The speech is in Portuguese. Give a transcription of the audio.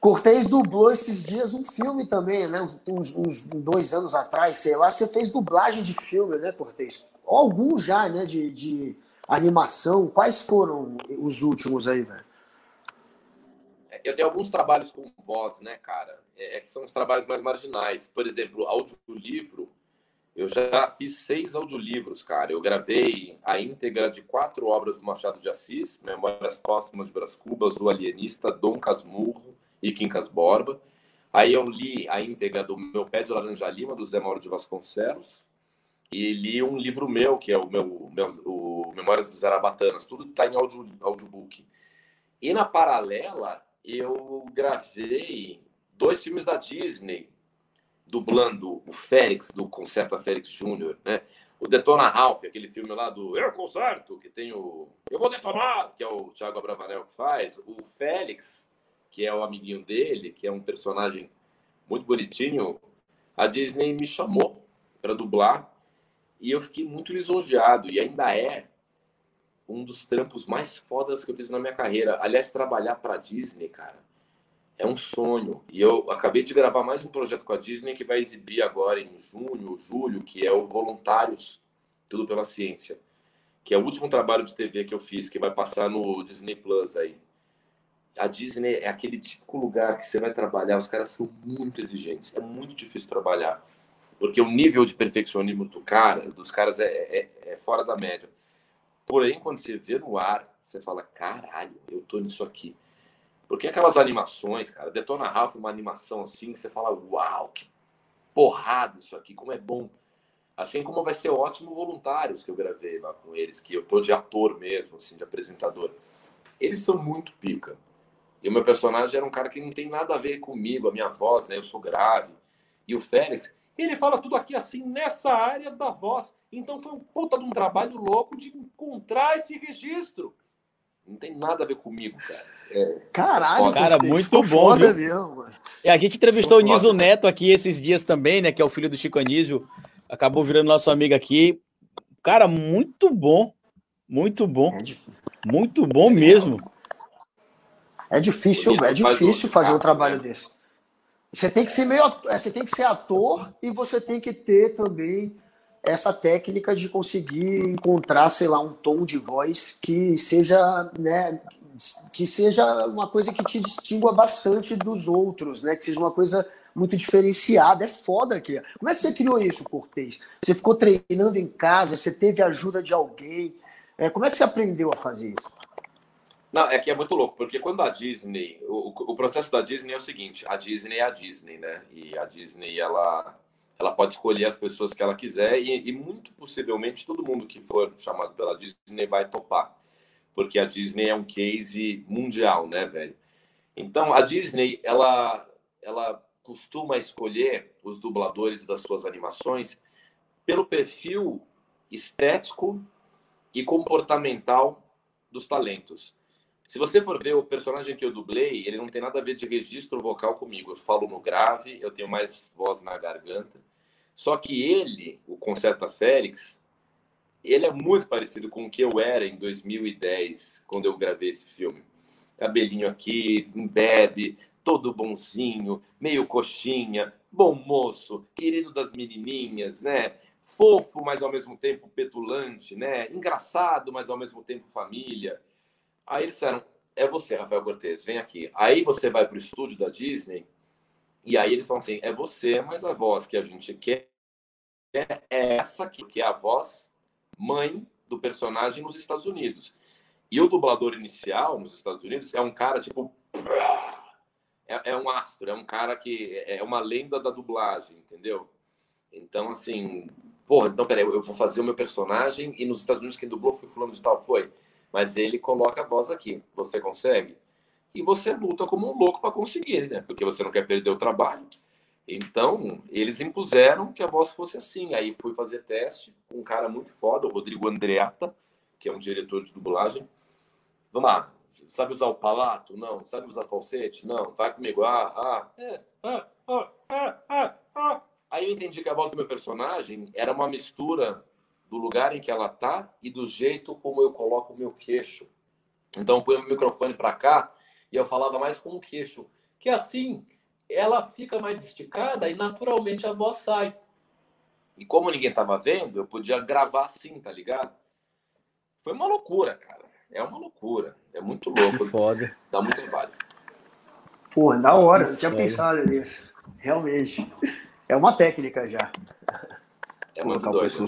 Cortez dublou esses dias um filme também, né? Uns, uns, dois anos atrás, sei lá. Você fez dublagem de filme, né, Cortez? Alguns já, né? De, de animação. Quais foram os últimos aí, velho? Eu tenho alguns trabalhos com voz, né, cara? É, é que são os trabalhos mais marginais. Por exemplo, audiolivro. Eu já fiz seis audiolivros, cara. Eu gravei a íntegra de quatro obras do Machado de Assis: Memórias Póstumas de Brás Cubas, O Alienista, Dom Casmurro e Quincas Borba. Aí eu li a íntegra do Meu Pé de Laranja Lima, do Zé Mauro de Vasconcelos. E li um livro meu, que é o meu, meu o Memórias de Zarabatanas. Tudo está em audio, audiobook. E na paralela, eu gravei dois filmes da Disney, dublando o Félix, do Concerto Félix Júnior, né? O Detona Ralph, aquele filme lá do Eu Concerto, que tem o Eu Vou Detonar, que é o Thiago Abravanel que faz. O Félix, que é o amiguinho dele, que é um personagem muito bonitinho, a Disney me chamou para dublar e eu fiquei muito lisonjeado. E ainda é um dos trampos mais fodas que eu fiz na minha carreira. Aliás, trabalhar para Disney, cara, é um sonho. E eu acabei de gravar mais um projeto com a Disney que vai exibir agora em junho, julho, que é o Voluntários, Tudo pela Ciência. Que é o último trabalho de TV que eu fiz, que vai passar no Disney Plus aí. A Disney é aquele típico lugar que você vai trabalhar, os caras são muito exigentes, é muito difícil trabalhar. Porque o nível de perfeccionismo do cara, dos caras é, é, é fora da média. Porém, quando você vê no ar, você fala, caralho, eu tô nisso aqui. Porque aquelas animações, cara, Detona Ralph, uma animação assim, que você fala, uau, que porrada isso aqui, como é bom. Assim como vai ser ótimo Voluntários, que eu gravei lá com eles, que eu tô de ator mesmo, assim, de apresentador. Eles são muito pica. E o meu personagem era um cara que não tem nada a ver comigo, a minha voz, né? Eu sou grave. E o Félix, ele fala tudo aqui assim, nessa área da voz. Então foi um puta de um trabalho louco de encontrar esse registro. Não tem nada a ver comigo, cara. É, Caralho, cara, muito bom. Viu? Mesmo, a gente entrevistou o Niso Neto aqui esses dias também, né? Que é o filho do Chico Anísio. Acabou virando nosso amigo aqui. Cara, muito bom. Muito bom. É muito bom mesmo. É difícil, é difícil fazer um trabalho né? desse. Você tem que ser meio, é, você tem que ser ator e você tem que ter também essa técnica de conseguir encontrar, sei lá, um tom de voz que seja, né, que seja uma coisa que te distingua bastante dos outros, né? Que seja uma coisa muito diferenciada. É foda aqui. Como é que você criou isso, Cortez? Você ficou treinando em casa? Você teve ajuda de alguém? É, como é que você aprendeu a fazer isso? Não, é que é muito louco, porque quando a Disney, o, o processo da Disney é o seguinte, a Disney é a Disney, né? E a Disney, ela, ela pode escolher as pessoas que ela quiser e, e muito possivelmente todo mundo que for chamado pela Disney vai topar porque a Disney é um case mundial, né, velho? Então, a Disney, ela, ela costuma escolher os dubladores das suas animações pelo perfil estético e comportamental dos talentos. Se você for ver o personagem que eu dublei, ele não tem nada a ver de registro vocal comigo. Eu falo no grave, eu tenho mais voz na garganta. Só que ele, o Concerta Félix, ele é muito parecido com o que eu era em 2010, quando eu gravei esse filme. Cabelinho aqui, bebe, todo bonzinho, meio coxinha, bom moço, querido das menininhas, né? Fofo, mas ao mesmo tempo petulante, né? Engraçado, mas ao mesmo tempo família. Aí eles disseram: é você, Rafael Cortez, vem aqui. Aí você vai para o estúdio da Disney e aí eles falam assim: é você, mas a voz que a gente quer é essa aqui, que é a voz mãe do personagem nos Estados Unidos. E o dublador inicial nos Estados Unidos é um cara tipo. É, é um astro, é um cara que é, é uma lenda da dublagem, entendeu? Então, assim, porra, então peraí, eu vou fazer o meu personagem e nos Estados Unidos quem dublou foi fulano de tal, foi. Mas ele coloca a voz aqui. Você consegue? E você luta como um louco para conseguir, né? Porque você não quer perder o trabalho. Então, eles impuseram que a voz fosse assim. Aí fui fazer teste com um cara muito foda, o Rodrigo Andreata, que é um diretor de dublagem. Vamos lá. Sabe usar o palato? Não. Sabe usar falsete? Não. Vai comigo. Ah, ah. É, ah, ah, ah, ah, ah. Aí eu entendi que a voz do meu personagem era uma mistura do lugar em que ela tá e do jeito como eu coloco o meu queixo. Então eu ponho o microfone para cá e eu falava mais com o queixo que assim ela fica mais esticada e naturalmente a voz sai. E como ninguém tava vendo, eu podia gravar assim, tá ligado? Foi uma loucura, cara. É uma loucura. É muito louco. Foda. Dá muito trabalho. Pô, da hora. Eu tinha pensado nisso. Realmente. É uma técnica já. É muito doido.